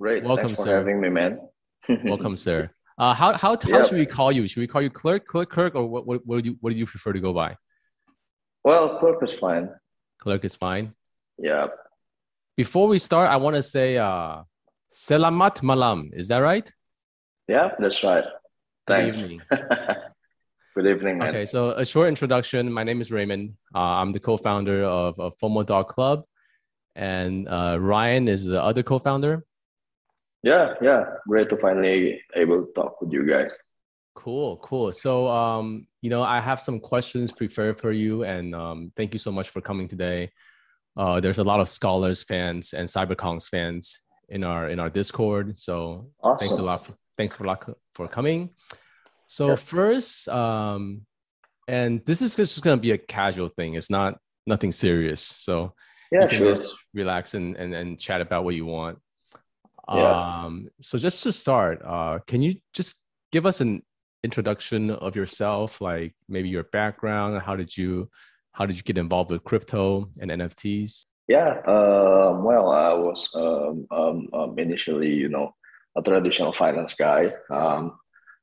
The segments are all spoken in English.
Great. Welcome, Thanks for sir. having me, man. Welcome, sir. Uh, how how, how Yeah. should we call you? Should we call you Clerk, Clerk, Kirk, or what? What, what do you what do you prefer to go by? Well, Clerk is fine. Clerk is fine. Yeah. Before we start, I want to say uh, Selamat malam. Is that right? Yeah, that's right. Good evening. Good evening, man. Okay, so a short introduction. My name is Raymond. Uh, I'm the co-founder of, of FOMO Dog Club, and uh, Ryan is the other co-founder. Yeah, yeah. Great to finally able to talk with you guys. Cool, cool. So, um, you know, I have some questions prepared for you, and um, thank you so much for coming today. Uh, there's a lot of scholars fans and cyberkongz fans in our in our Discord, so Awesome. thanks a lot. For, thanks a lot for coming. So Yeah. first, um, and this is just going to be a casual thing. It's not nothing serious. So Yeah, you can sure. just relax and, and and chat about what you want. Yeah. Um, so just to start, uh, can you just give us an introduction of yourself, like maybe your background, how did you how did you get involved with crypto and NFTs? Yeah, um, well, I was um, um, um, initially, you know, a traditional finance guy. Um,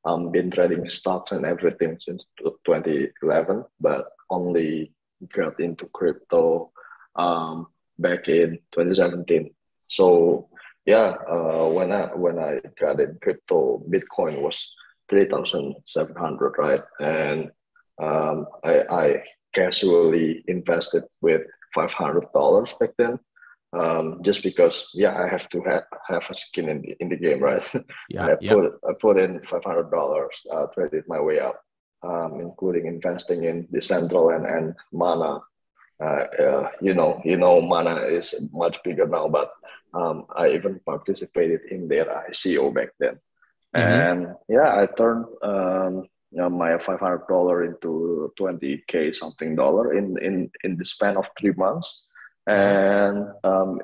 I've been trading stocks and everything since 2011, but only got into crypto um, back in 2017. So yeah, uh, when I when I got in crypto, Bitcoin was 3,700, right? And um, I, I casually invested with five hundred dollars back then, um, just because yeah I have to have, have a skin in the in the game, right? Yeah, I yeah, put I put in five hundred dollars, uh, traded my way up, um, including investing in Decentraland and Mana. Uh, uh, you know, you know, Mana is much bigger now, but um, I even participated in their ICO back then, Mhm. and yeah, I turned um, you know, my five hundred dollar into twenty k something dollar in in in the span of three months, and um,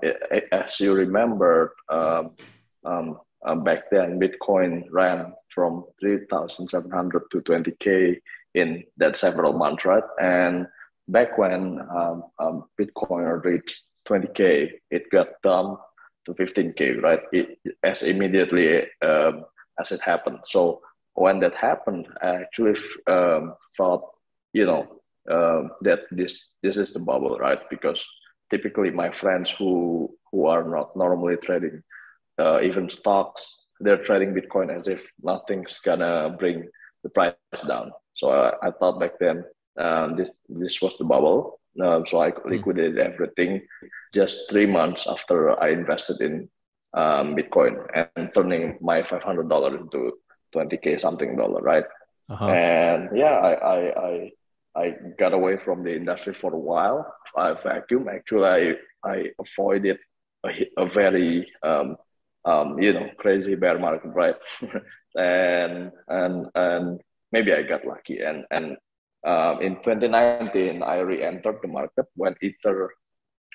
as you remember, um, um, uh, back then Bitcoin ran from three thousand seven hundred to twenty k in that several months, right? And back when um, um, Bitcoin reached twenty k, it got dumped to fifteen k, right? It, as immediately um, as it happened. So when that happened, I actually um, thought, you know, um, that this this is the bubble, right? Because typically my friends who who are not normally trading uh, even stocks, they're trading Bitcoin as if nothing's gonna bring the price down. So I, I thought back then um, this this was the bubble. Um, so I liquidated everything just three months after I invested in um, Bitcoin and turning my five hundred dollar into twenty k something dollar, right? uh-huh. And yeah, I, I I I got away from the industry for a while. I vacuum. Actually, I I avoided a, a very um, um, you know crazy bear market, right? and and and maybe I got lucky. And and um, in 2019, I re-entered the market when Ether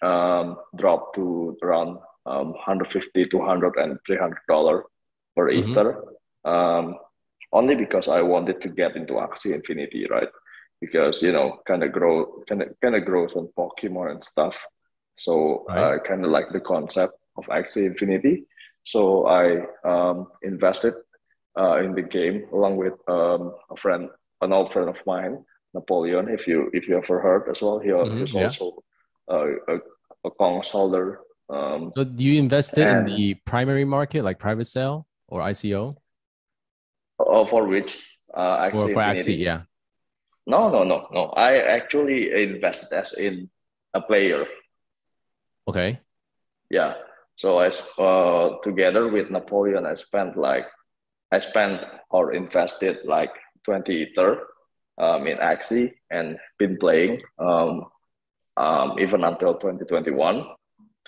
um, dropped to around um, 150, 200, and 300 dollar per Mhm. Ether. Um, only because I wanted to get into Axie Infinity, right? Because you know, kind of grow, kind of kind of grows on Pokemon and stuff. So Right. I kind of like the concept of Axie Infinity. So I um, invested uh, in the game along with um, a friend, an old friend of mine, Napoleon. If you if you ever heard as well, he Mhm, he's yeah. also a, a, a. Um, So do you invested in the primary market, like private sale or ICO, uh, for which uh, or Axie for Axie? Yeah. No, no, no, no. I actually invested as in a player. Okay. Yeah. So I s- uh, together with Napoleon, I spent like I spent or invested like 20 ether um, in Axie and been playing um, um, even until 2021.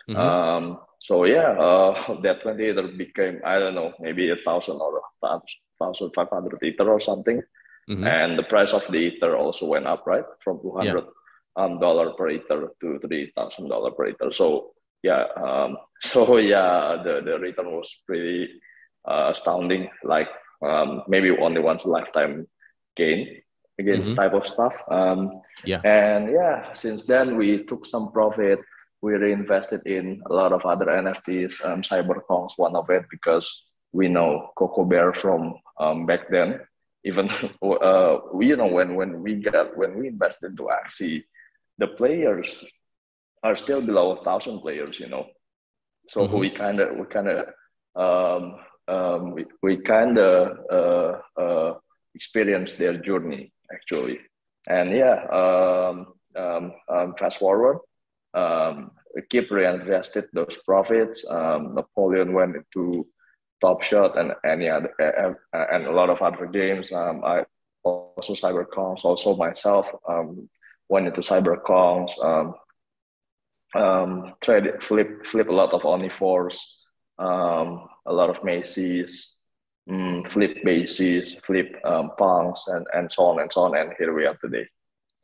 Mhm. Um, so yeah, uh, that 20 ether became I don't know maybe a thousand or a thousand five hundred ether or something Mhm. and the price of the ether also went up right from 200 um, dollar per ether to 3000 dollar per ether so yeah um, so yeah the, the return was pretty uh, astounding like um, maybe only once a lifetime gain against Mhm. type of stuff um, Yeah. and yeah since then we took some profit we reinvested in a lot of other NFTs. Um, CyberKong's one of it because we know Coco Bear from um, back then. Even uh, you know when when we got when we invested into Axie, the players are still below a thousand players. You know, so mm-hmm. we kind of we kind of um, um, we, we kind of uh, uh, experience their journey actually, and yeah. Um, um, um, fast forward, um, keep reinvested those profits. Um, Napoleon went into Top Shot and any other and a lot of other games. Um, I also CyberKongz. Also myself um, went into CyberKongz. Um, um, trade flip flip a lot of Omnivores, um, a lot of Macy's, mm, flip bases, flip um, punks, and and so on and so on. And here we are today.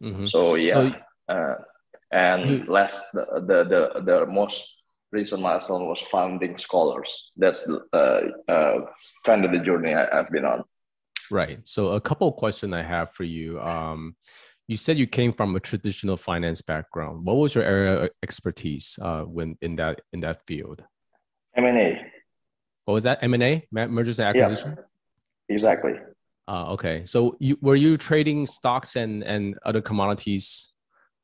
Mm-hmm. So yeah. So, uh, and last the, the the the most recent milestone was founding scholars. That's uh, uh, kind of the journey I, have been on. Right. So a couple of questions I have for you. Um, you said you came from a traditional finance background. What was your area of expertise uh, when in that in that field? M and A. What was that? M and A, mergers and acquisition. Yeah, exactly. Uh, okay. So you were you trading stocks and and other commodities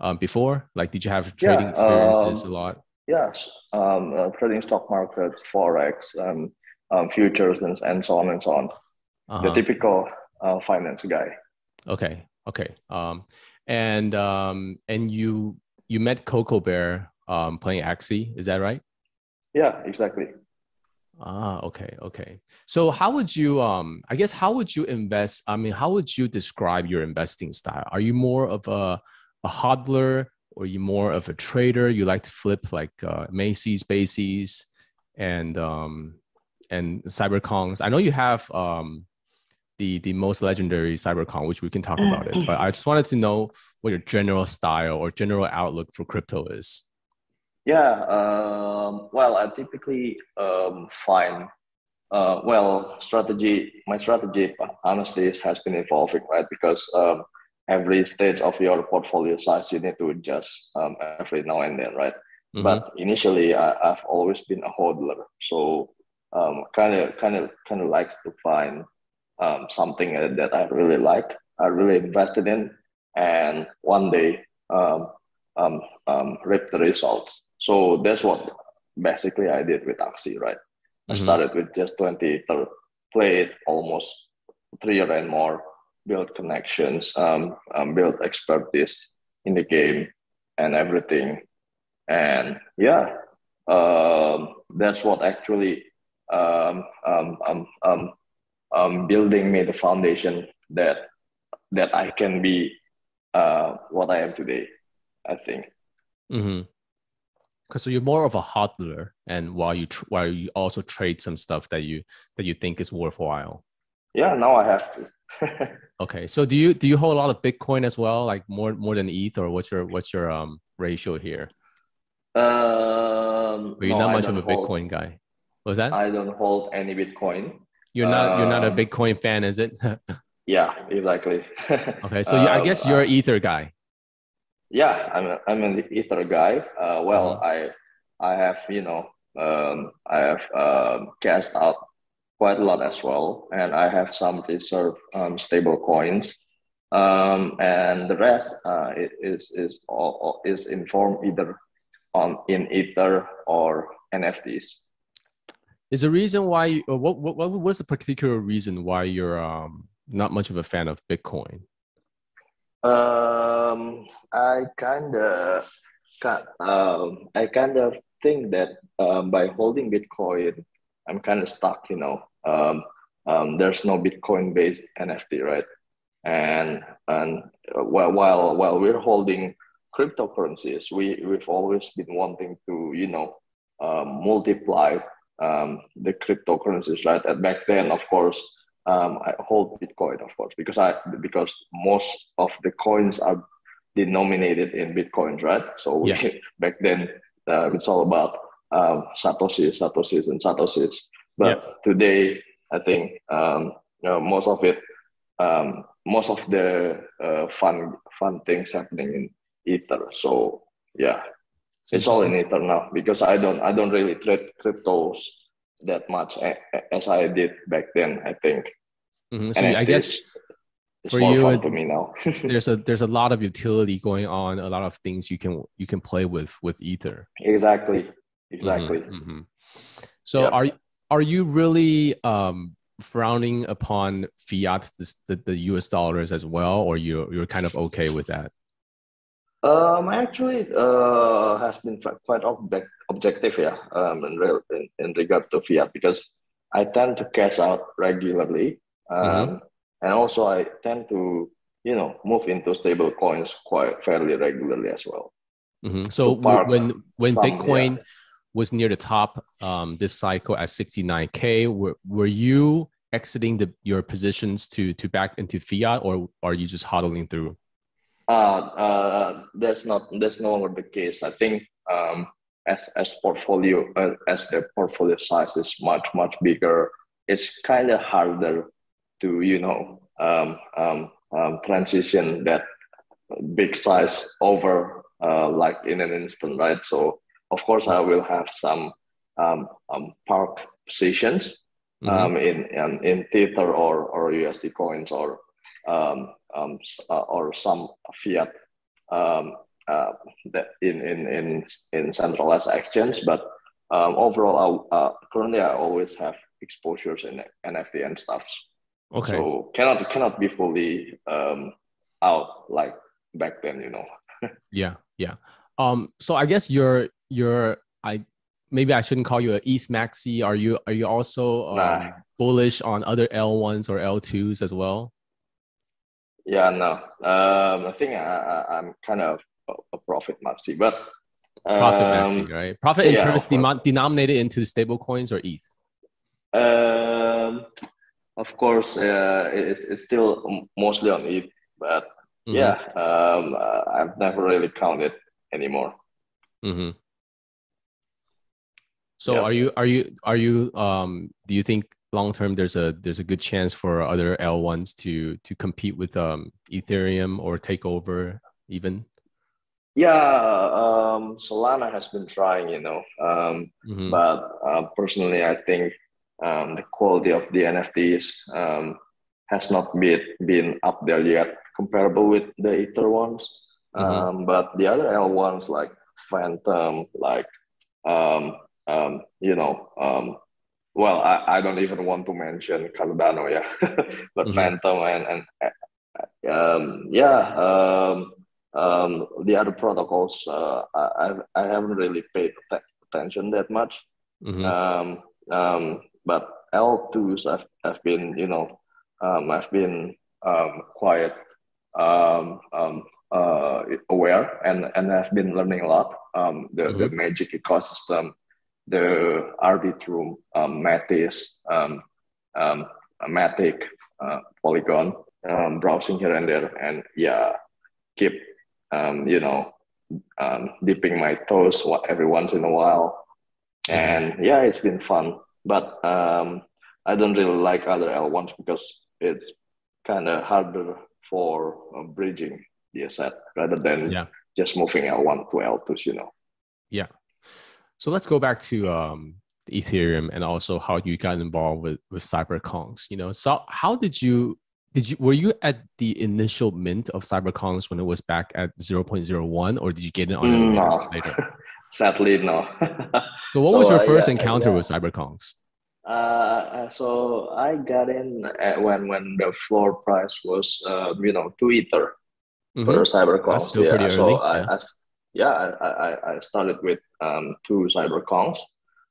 um, before? Like, did you have trading yeah, experiences um, a lot? Yes, um, uh, trading stock markets, forex, um, um, futures, and, and so on and so on. Uh-huh. The typical uh, finance guy. Okay, okay. Um, and um, and you you met Coco Bear um, playing Axie, is that right? Yeah, exactly. Ah, okay, okay. So how would you um I guess how would you invest? I mean, how would you describe your investing style? Are you more of a a hodler or you more of a trader? You like to flip like uh, Macy's, Bases, and um, and CyberKongz. I know you have um, the the most legendary CyberKong, which we can talk about it. But I just wanted to know what your general style or general outlook for crypto is. Yeah, um, well, I typically um, find uh, well strategy. My strategy, honestly, has been evolving, right? Because um, every stage of your portfolio size you need to adjust um, every now and then, right? Mm-hmm. But initially, I, have always been a hodler, so kind of kind of kind of likes to find um, something that I really like, I really invested in, and one day um, um, um, reap the results. So that's what basically I did with Axie, right? Mm-hmm. I started with just 20 played almost three years and more build connections, um, um, build expertise in the game and everything. And yeah, um, that's what actually um, um, um, um, um, building me the foundation that that I can be uh, what I am today. I think. Mm-hmm. Cause so you're more of a hodler, and while you tr- while you also trade some stuff that you that you think is worthwhile. Yeah, now I have to. okay, so do you do you hold a lot of Bitcoin as well, like more more than ETH, or what's your what's your um ratio here? Um, you're no, not much of a hold, Bitcoin guy. Was that? I don't hold any Bitcoin. You're not um, you're not a um, Bitcoin fan, is it? yeah, exactly. okay, so um, I guess you're an uh, Ether guy. Yeah, I'm a, I'm an Ether guy. Uh, well, uh-huh. I I have you know um, I have um, cast out quite a lot as well, and I have some reserve um, stable coins, um, and the rest uh, is is all, is informed either on in Ether or NFTs. Is the reason why you, what what what was the particular reason why you're um, not much of a fan of Bitcoin? Um, I kind of, um, I kind of think that um, by holding Bitcoin, I'm kind of stuck. You know, um, um, there's no Bitcoin based NFT, right? And and uh, while while while we're holding cryptocurrencies, we we've always been wanting to you know um, multiply um, the cryptocurrencies, right? And back then, of course, um, I hold Bitcoin, of course, because I because most of the coins are denominated in Bitcoins, right? So yeah. back then, uh, it's all about um, satoshis, satoshis, and satoshis. But yep. today, I think um, you know, most of it, um, most of the uh, fun fun things happening in Ether. So yeah. So it's all in Ether now because I don't I don't really trade cryptos that much as I did back then. I think. Mm-hmm. So I guess it's for you, me now. there's a there's a lot of utility going on, a lot of things you can you can play with with Ether. Exactly, exactly. Mm-hmm. mm-hmm. So are are you really um, frowning upon fiat, the, the US dollars as well, or you you're kind of okay with that? Um, I actually, uh, has been quite object, objective, yeah, um, in, real, in, in regard to fiat because I tend to cash out regularly, um, mm-hmm. and also I tend to, you know, move into stable coins quite fairly regularly as well. Mm-hmm. So when when some, Bitcoin yeah. was near the top um, this cycle at 69k, were were you exiting the your positions to to back into fiat, or are you just hodling through? Uh, uh, that's not that's no longer the case. I think um, as as portfolio uh, as the portfolio size is much much bigger, it's kind of harder to you know um, um, um, transition that big size over uh, like in an instant, right? So of course I will have some um, um, park positions mm-hmm. um, in, in in Tether or or USD coins or um, um, uh, or some fiat um, uh, in, in, in, in centralized exchange. But um, overall, uh, currently I always have exposures in NFT and stuff. Okay. So cannot cannot be fully um, out like back then, you know. yeah, yeah. Um, so I guess you're you're I maybe I shouldn't call you a ETH maxi. Are you are you also um, nah. bullish on other L ones or L twos as well? Yeah, no. Um, I think I, I, am kind of a profit maxi, but um, profit maxi, right? Profit in yeah, terms de- denominated into stable coins or ETH. Um, of course, uh, it's, it's still mostly on ETH, but mm-hmm. yeah, um, uh, I've never really counted anymore. Mm-hmm. So are you are you are you um do you think long term there's a there's a good chance for other L1s to to compete with um, Ethereum or take over even? Yeah, um, Solana has been trying, you know, um, mm-hmm. but uh, personally, I think um, the quality of the NFTs um, has not been been up there yet, comparable with the Ether ones. Mm-hmm. Um, but the other L1s like Fantom, like um, you know, well, I, I don't even want to mention Cardano, yeah, but mm-hmm. Fantom and and um, yeah, um, um, the other protocols uh, I I haven't really paid attention that much. Mm-hmm. Um, um, but L2s I've, I've been you know um, I've been um, quite um, um, uh, aware and and I've been learning a lot. Um, the mm-hmm. the magic ecosystem the Arbitrum, um, Metis, um, um, Matic, uh, Polygon, um, browsing here and there, and yeah, keep um, you know um, dipping my toes every once in a while, and yeah, it's been fun. But um, I don't really like other L1s because it's kind of harder for uh, bridging the asset rather than yeah. just moving L1 to L2s, you know. Yeah. So let's go back to um, Ethereum and also how you got involved with with CyberKongz. You know, so how did you did you were you at the initial mint of CyberKongz when it was back at 0.01 or did you get it on no. later? Sadly, no. so what so, was your uh, first yeah, encounter yeah. with CyberKongz? Uh, so I got in when when the floor price was uh, you know two ether mm-hmm. for CyberKongz. yeah, so I, I, yeah, I, I, I started with um, two CyberKongz.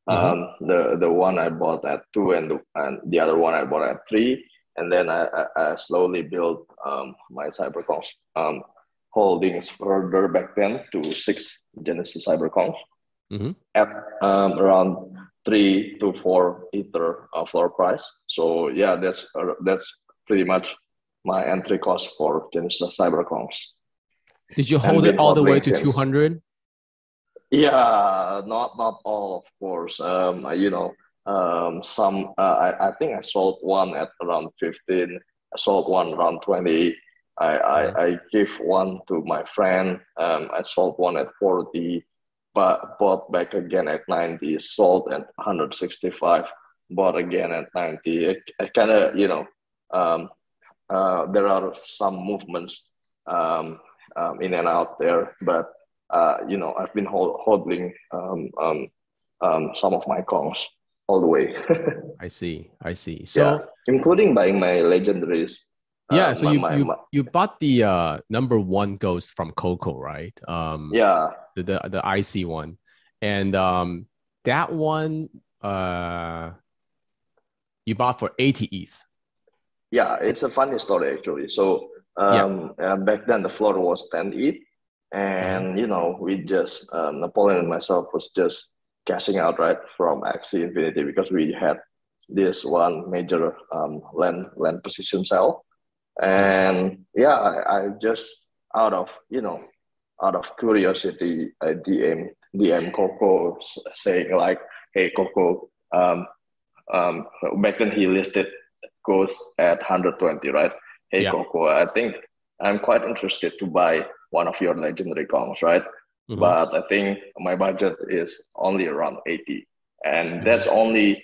Mm-hmm. Um, the the one I bought at two and the, and the other one I bought at three, and then I, I, I slowly built um, my CyberKongz um, holdings further back then to six Genesis CyberKongz mm-hmm. at um, around three to four ether uh, floor price. So yeah, that's uh, that's pretty much my entry cost for Genesis CyberKongz. Did you hold it all the way to 200? Yeah, not not all, of course. Um, you know, um, some uh, I, I think I sold one at around 15. I sold one around 20. I, I, I gave one to my friend. Um, I sold one at 40. but bought back again at 90, sold at 165, bought again at 90. It, it kind of, you know, um, uh, there are some movements um, um, in and out there, but uh, you know, I've been hold, holding um, um, um, some of my Kongs all the way. I see. I see. So, yeah, including buying my legendaries. Yeah. Uh, so my, you, my, you, my, you bought the uh, number one ghost from Coco, right? Um, yeah. The, the, the IC one. And um, that one, uh, you bought for 80 ETH. Yeah, it's a funny story actually. So um, yeah. uh, back then the floor was 10 ETH. And, mm-hmm. you know, we just, um, Napoleon and myself was just cashing out right from Axie Infinity because we had this one major um, land land position sale, and yeah, I, I, just out of you know out of curiosity, I DM DM Coco saying like, hey Coco, um, um, back then he listed Ghost at 120, right? Hey yeah. Coco, I think I'm quite interested to buy one of your legendary Kongs, right? Mm-hmm. But I think my budget is only around 80. And mm-hmm. that's only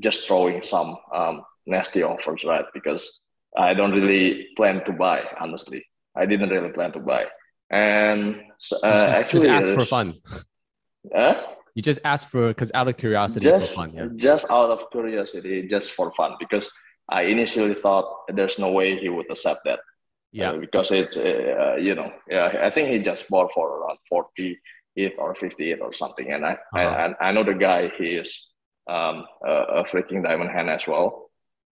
just throwing some um, nasty offers, right? Because I don't really plan to buy, honestly. I didn't really plan to buy. And uh, just, actually, just ask for fun. Uh, you just ask for because out of curiosity just, for fun, yeah. Just out of curiosity, just for fun, because I initially thought there's no way he would accept that. Yeah, uh, because it's uh, you know, yeah, I think he just bought for around forty ETH or fifty ETH or something, and I uh-huh. I, I know the guy. He is um, a, a, freaking diamond hand as well,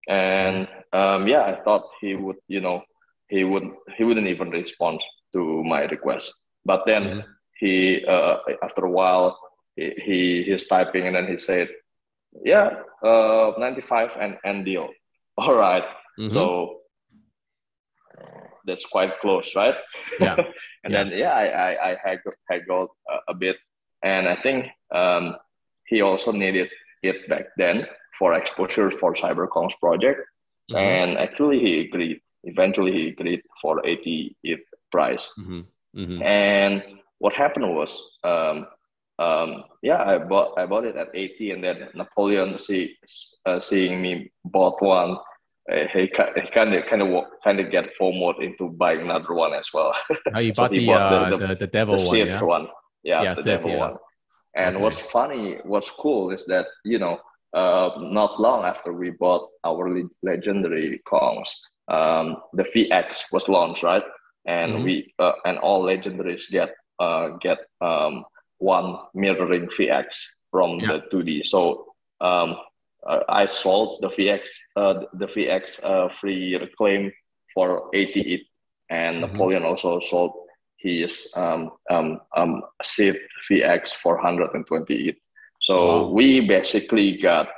and um, yeah, I thought he would, you know, he would he wouldn't even respond to my request, but then mm-hmm. he uh, after a while he, he he's typing and then he said, yeah, uh, ninety five and and deal. All right. mm-hmm. so that's quite close, right? Yeah. and yeah. then yeah, I I, I haggled, haggled a, a, bit, and I think um, he also needed it back then for exposure for CyberKongz project, mm-hmm. and actually he agreed. Eventually, he agreed for 80 ETH price. Mm-hmm. Mm-hmm. And what happened was, um, um, yeah, I bought I bought it at 80, and then Napoleon see uh, seeing me bought one uh, he, kind of kind of kind of get forward into buying another one as well. Oh, you so bought, the, bought uh, the, the, the, devil the one, yeah? one. Yeah, yeah the Sith, devil yeah. one. And okay. what's funny, what's cool is that you know, uh, not long after we bought our le- legendary Kongs, um, the VX was launched, right? And mm-hmm. we uh, and all legendaries get uh, get um, one mirroring VX from yeah. the 2D. So um, uh, I sold the VX uh, the VX uh, free reclaim for 80 ETH, and mm-hmm. Napoleon also sold his um, um, um, Sith VX for 120 ETH. So wow. we basically got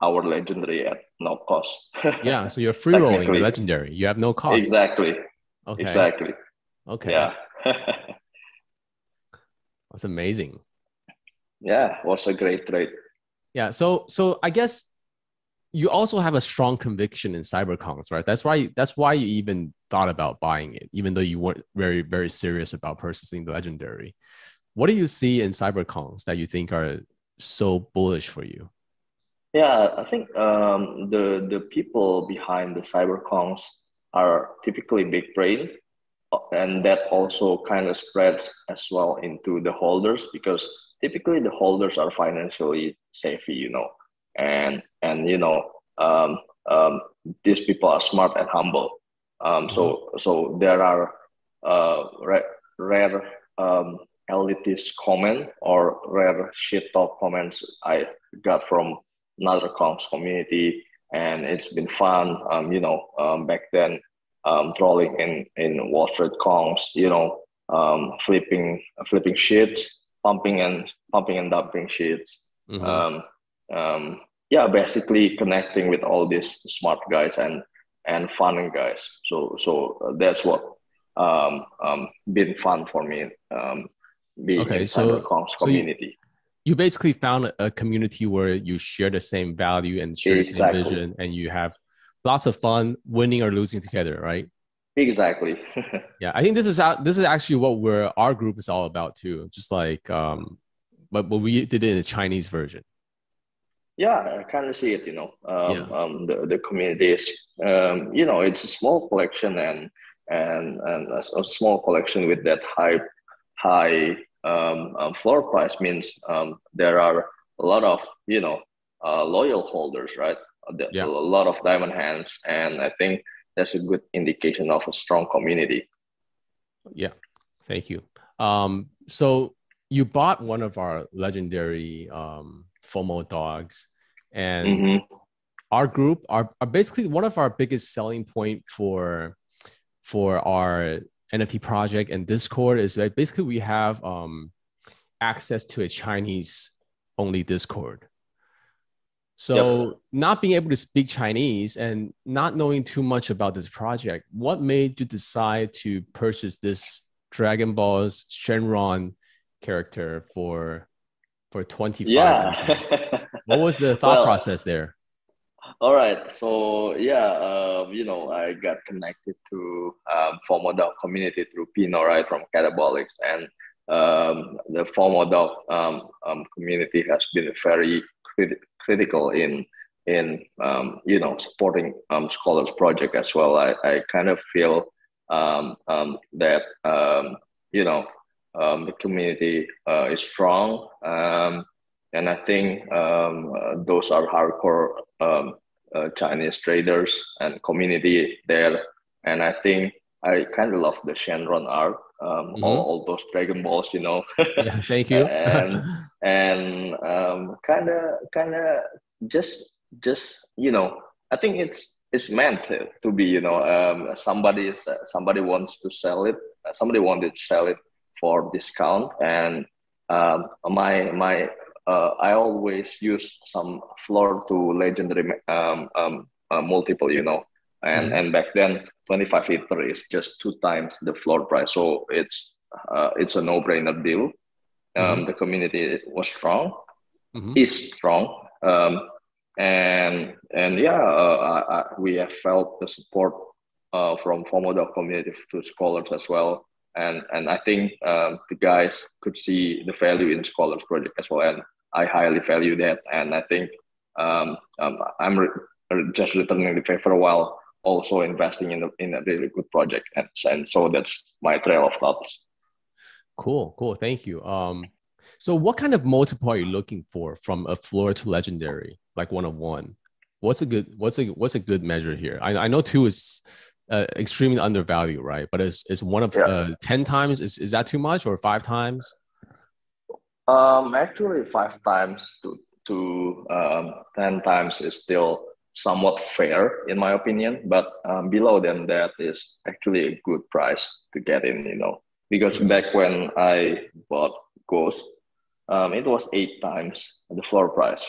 our legendary at no cost. yeah, so you're free rolling the legendary. You have no cost. Exactly. Okay. Exactly. Okay. Yeah. That's amazing. Yeah, was a great trade. Yeah. So so I guess you also have a strong conviction in cyberkongz, right? That's why that's why you even thought about buying it, even though you weren't very very serious about purchasing the legendary. What do you see in cyberkongz that you think are so bullish for you? Yeah, I think um, the the people behind the cyberkongz are typically big brain, and that also kind of spreads as well into the holders because typically the holders are financially savvy, you know, and and you know um, um, these people are smart and humble. Um, so mm-hmm. so there are uh, rare, rare um, elitist comment or rare shit talk comments I got from another comms community, and it's been fun. Um, you know, um, back then, um, trolling in in Wall Street comms, you know, um, flipping flipping shits, pumping and pumping and dumping shits. Mm-hmm. Um, um, yeah, basically connecting with all these smart guys and and fun guys. So so that's what um, um, been fun for me. Um, being okay, so, community. So you, you, basically found a community where you share the same value and share exactly. the same vision, and you have lots of fun winning or losing together, right? Exactly. yeah, I think this is this is actually what we're our group is all about too. Just like um, but but we did it in a Chinese version. Yeah, I kind of see it. You know, um, yeah. um, the the communities. Um, you know, it's a small collection and and and a, a small collection with that high high um, um, floor price means um, there are a lot of you know uh, loyal holders, right? Yeah. A lot of diamond hands, and I think that's a good indication of a strong community. Yeah, thank you. Um, so you bought one of our legendary um, FOMO dogs, and mm-hmm. our group are, are basically one of our biggest selling point for for our NFT project and Discord is that basically we have um, access to a Chinese only Discord. So yep. not being able to speak Chinese and not knowing too much about this project, what made you decide to purchase this Dragon Ball's Shenron character for for 25? Yeah. what was the thought well, process there? All right. So yeah, um, you know, I got connected to um, dog community through Pino, right, from Catabolics, and um, the FOMO dog um, um, community has been very crit- critical in in um, you know supporting um, scholars project as well. I, I kind of feel um, um, that um, you know um, the community uh, is strong, um, and I think um, uh, those are hardcore um, uh, Chinese traders and community there, and I think I kind of love the Shenron art, um, mm-hmm. all, all, those Dragon Balls, you know. yeah, thank you. and and kind of kind of just just you know, I think it's it's meant to, to be you know um, somebody is uh, somebody wants to sell it uh, somebody wanted to sell it for discount and um, my my uh, I always use some floor to legendary um, um, uh, multiple you know. And mm and back then 25 ether is just two times the floor price. So it's uh, it's a no-brainer deal. Mm the community was strong mm-hmm. is strong. Um, and and yeah, uh, I, I, we have felt the support uh, from FOMO community to scholars as well. And and I think um, the guys could see the value in scholars project as well, and I highly value that. And I think um, um, I'm re- just returning the favor while also investing in a, in a really good project, and, and so that's my trail of thoughts. Cool, cool. Thank you. Um, so what kind of multiple are you looking for from a floor to legendary? like one of one. What's a good what's a what's a good measure here? I, I know two is uh, extremely undervalued, right? But is is one of yeah. uh, ten times is is that too much or five times? Um, actually, five times to to um, ten times is still somewhat fair in my opinion. But um, below than that is actually a good price to get in. You know, because mm-hmm. back when I bought Ghost, um, it was eight times the floor price.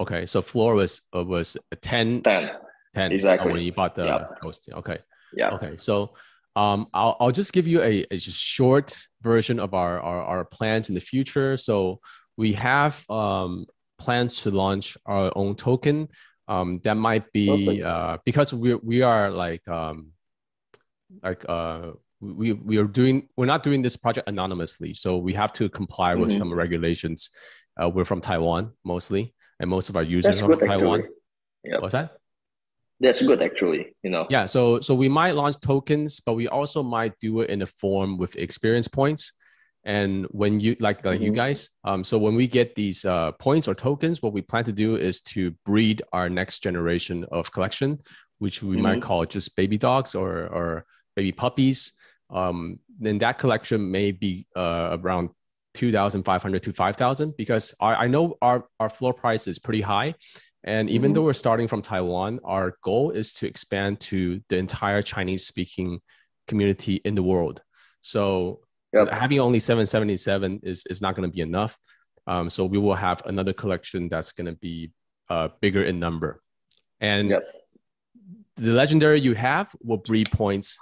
Okay, so floor was uh, was 10, 10. 10 exactly when you bought the yep. Ghost. Okay. Yeah. Okay. So um, I'll, I'll just give you a, a just short version of our, our, our plans in the future. So we have um, plans to launch our own token. Um, that might be uh, because we we are like um, like uh, we we are doing we're not doing this project anonymously, so we have to comply with mm-hmm. some regulations. Uh, we're from Taiwan mostly, and most of our users That's are from Taiwan. Yep. What's that? That's good, actually. You know. Yeah. So so we might launch tokens, but we also might do it in a form with experience points. And when you like like mm-hmm. you guys, um, so when we get these uh, points or tokens, what we plan to do is to breed our next generation of collection, which we mm-hmm. might call just baby dogs or or baby puppies. Um, then that collection may be uh, around 2,500 to 5,000 because our, I know our, our floor price is pretty high. And even mm-hmm. though we're starting from Taiwan, our goal is to expand to the entire Chinese speaking community in the world. So yep. having only 777 is, is not going to be enough. Um, so we will have another collection that's going to be uh, bigger in number. And yep. the legendary you have will breed points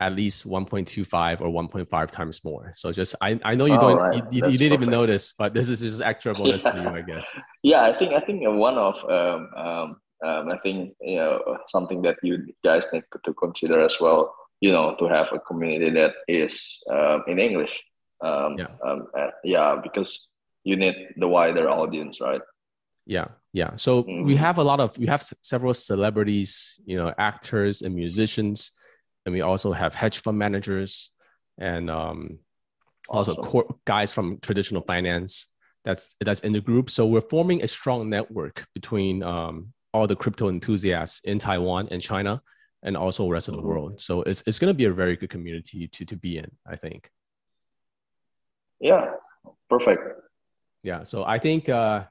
at least 1.25 or 1.5 times more. So just I, I know you don't right. you, you, you, didn't even notice, but this is just extra bonus yeah. for you, I guess. Yeah, I think I think one of um, um, um, I think you know something that you guys need to consider as well. You know, to have a community that is um, in English. Um, yeah. Um, uh, yeah, because you need the wider audience, right? Yeah, yeah. So mm-hmm. we have a lot of we have several celebrities, you know, actors and musicians, and we also have hedge fund managers and um, also awesome. core guys from traditional finance. That's that's in the group. So we're forming a strong network between um, all the crypto enthusiasts in Taiwan and China, and also rest of the mm-hmm. world. So it's it's going to be a very good community to to be in. I think. Yeah, perfect. Yeah. So I think. Uh,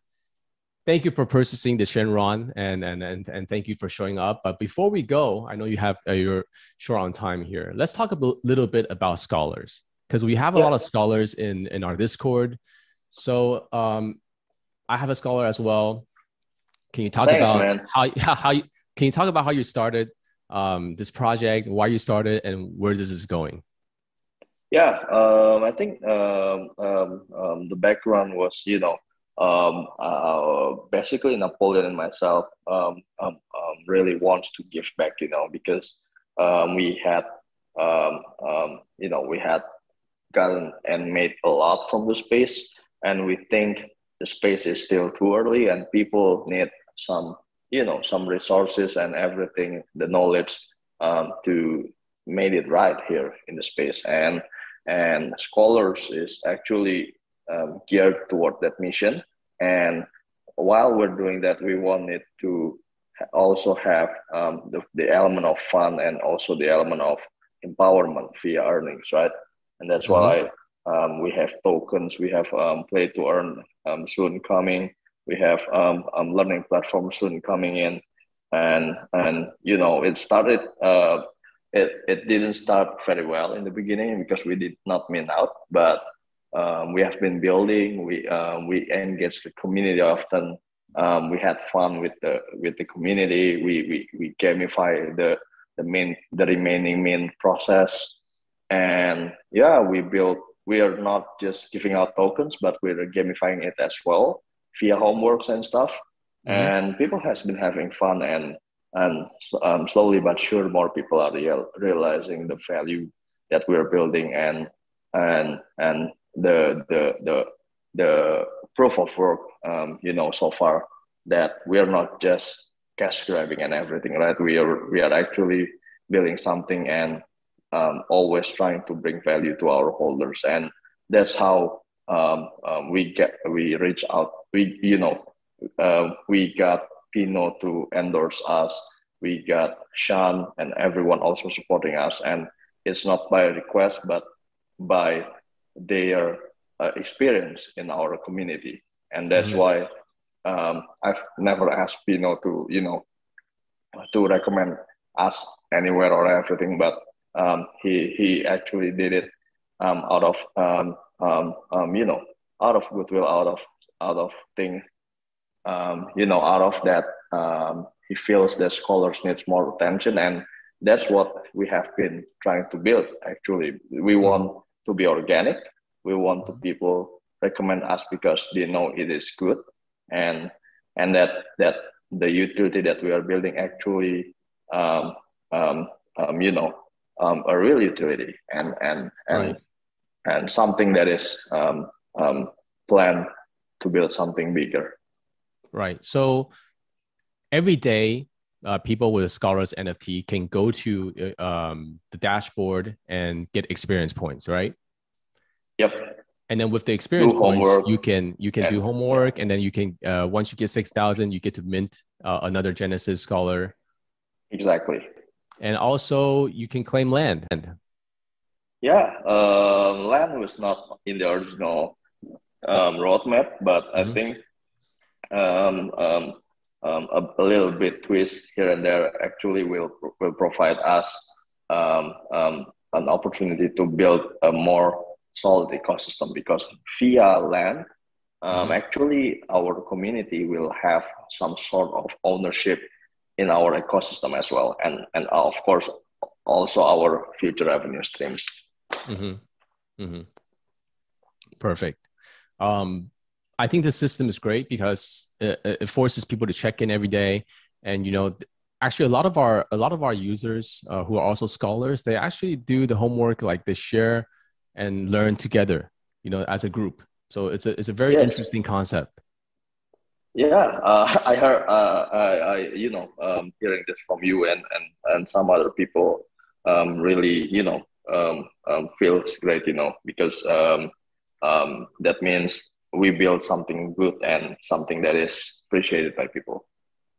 thank you for purchasing the Shenron and, and, and, and thank you for showing up. But before we go, I know you have, uh, you're short on time here. Let's talk a b- little bit about scholars because we have a yeah. lot of scholars in, in our Discord. So um, I have a scholar as well. Can you talk Thanks, about man. how, how, you, can you talk about how you started um, this project, why you started and where this is going? Yeah, um, I think um, um, um the background was, you know, um, uh, basically Napoleon and myself um, um, um, really wants to give back, you know, because um, we had, um, you know, we had gotten and made a lot from the space, and we think the space is still too early, and people need some, you know, some resources and everything, the knowledge to make it right here in the space, and and scholars is actually um, geared toward that mission. And while we're doing that, we wanted to also have um, the, the element of fun and also the element of empowerment via earnings, right? And that's mm-hmm. why um, we have tokens, we have um, play to earn um, soon coming, we have um, um, learning platform soon coming in, and and you know it started. Uh, it, it didn't start very well in the beginning because we did not mint out, but um, we have been building. We uh, we engage the community often. Um, we had fun with the with the community. We we, we gamify the the main the remaining main process, and yeah, we build. We are not just giving out tokens, but we're gamifying it as well via homeworks and stuff. Mm-hmm. And people has been having fun, and and um, slowly but sure, more people are real, realizing the value that we're building, and and and the the the the proof of work um, you know so far that we are not just cash grabbing and everything right? We are we are actually building something and um, always trying to bring value to our holders. And that's how um, um, we get we reach out we you know uh, we got Pino to endorse us. We got Sean and everyone also supporting us. And it's not by request but by their uh, experience in our community, and that's mm-hmm. why um, I've never asked Pino to you know to recommend us anywhere or everything, but um, he he actually did it um, out of um, um, um, you know out of goodwill, out of out of thing, you know, out of that he feels that scholars needs more attention and that's what we have been trying to build actually. We want to be organic. We want the people recommend us because they know it is good and and that that the utility that we are building actually um, um, um, you know um, a real utility and and and right. and something that is um, um, planned to build something bigger. Right. So every day uh, people with scholars nft can go to uh, um, the dashboard and get experience points right yep and then with the experience do points homework. you can you can yeah. do homework and then you can uh, once you get 6000 you get to mint uh, another genesis scholar exactly and also you can claim land yeah um, land was not in the original um, roadmap but mm-hmm. i think um, um a, a, little bit twist here and there actually will will provide us um, um, an opportunity to build a more solid ecosystem because via land um, mm-hmm. actually our community will have some sort of ownership in our ecosystem as well and and of course also our future revenue streams mm-hmm. Mm-hmm. perfect um, I think the system is great because it, it, forces people to check in every day, and you know, actually, a lot of our a lot of our users uh, who are also scholars, they actually do the homework like they share and learn together, you know, as a group. So it's a it's a very yes. interesting concept. Yeah, uh, I heard. Uh, I, I, you know, um, hearing this from you and and and some other people, um, really, you know, um, um feels great. You know, because um, um, that means we build something good and something that is appreciated by people.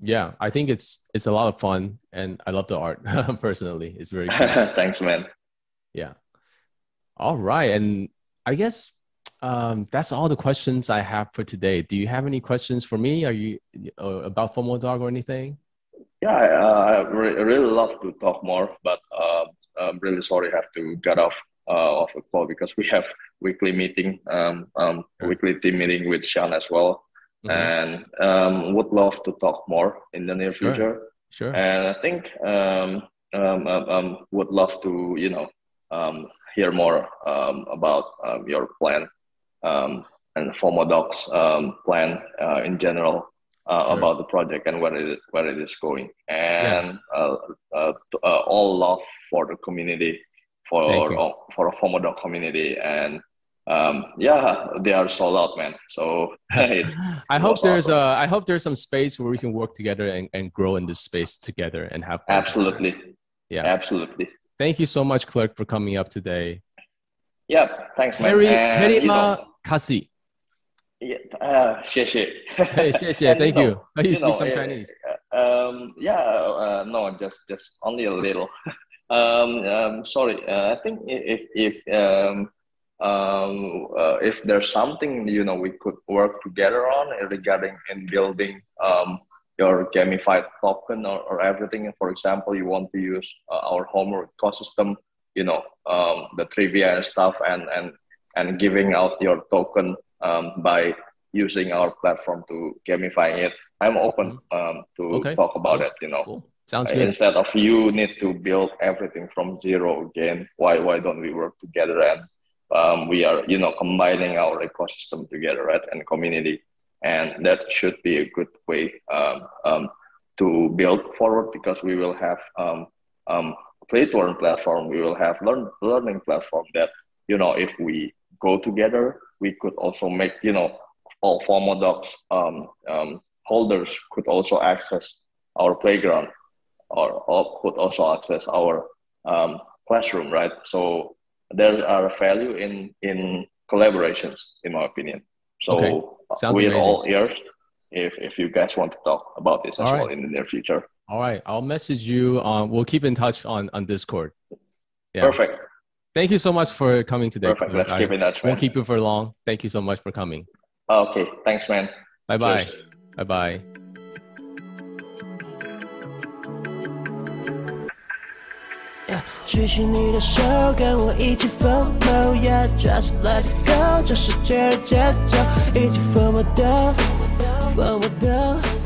Yeah, I think it's it's a lot of fun, and I love the art personally. It's very cool. thanks, man. Yeah. All right, and I guess um, that's all the questions I have for today. Do you have any questions for me? Are you uh, about FOMO Dog or anything? Yeah, uh, I re- really love to talk more, but uh, I'm really sorry I have to get off uh, off the call because we have weekly meeting, um, um, sure. weekly team meeting with Sean as well, mm-hmm. and um, would love to talk more in the near future. Sure. And I think um, um, um, um, would love to you know um, hear more um, about um, your plan um, and FOMO Dogs um, plan uh, in general uh, sure. about the project and where it where it is going. And yeah. uh, uh, uh all love for the community, for uh, for a FOMO Doc community, and um, yeah, they are sold out, man. So I hope there's awesome. a I hope there's some space where we can work together and, and grow in this space together and have absolutely, yeah, absolutely. Thank you so much, Clark, for coming up today. Yeah, thanks, man. Harry, Harry Ma Kasi. Yeah, uh, 谢谢. hey, 谢谢, thank you. Know, you, you speak know, some Chinese. Um, yeah, uh, no, just just only a little. um, um, sorry, uh, I think if if um, um, uh, if there's something you know we could work together on regarding in building um, your gamified token or, or everything. For example, you want to use uh, our home ecosystem, you know, um, the trivia and stuff, and and and giving out your token um, by using our platform to gamify it. I'm open mm-hmm. um, to okay. talk about cool. it. You know, cool. Sounds good. Instead of you need to build everything from zero again, why why don't we work together and um, we are you know combining our ecosystem together, right, and community, and that should be a good way um, um, to build forward because we will have um, play to learn platform, we will have learn learning platform that you know if we go together. We could also make, you know, all FOMO Dogs um, um, holders could also access our playground or, or could also access our um, classroom, right? So there are value in in collaborations, in my opinion. So okay. we're amazing. all ears if if you guys want to talk about this as all well in the near future. All right, I'll message you. On, we'll keep in touch on on Discord. Yeah. Perfect. Thank you so much for coming today. Perfect. Let's keep in touch. Won't keep you for long. Thank you so much for coming. Okay. Thanks, man. Bye bye. Bye bye. 举起你的手，跟我一起疯魔，Yeah, just let it go，这世界的节奏，一起疯魔的，疯魔的。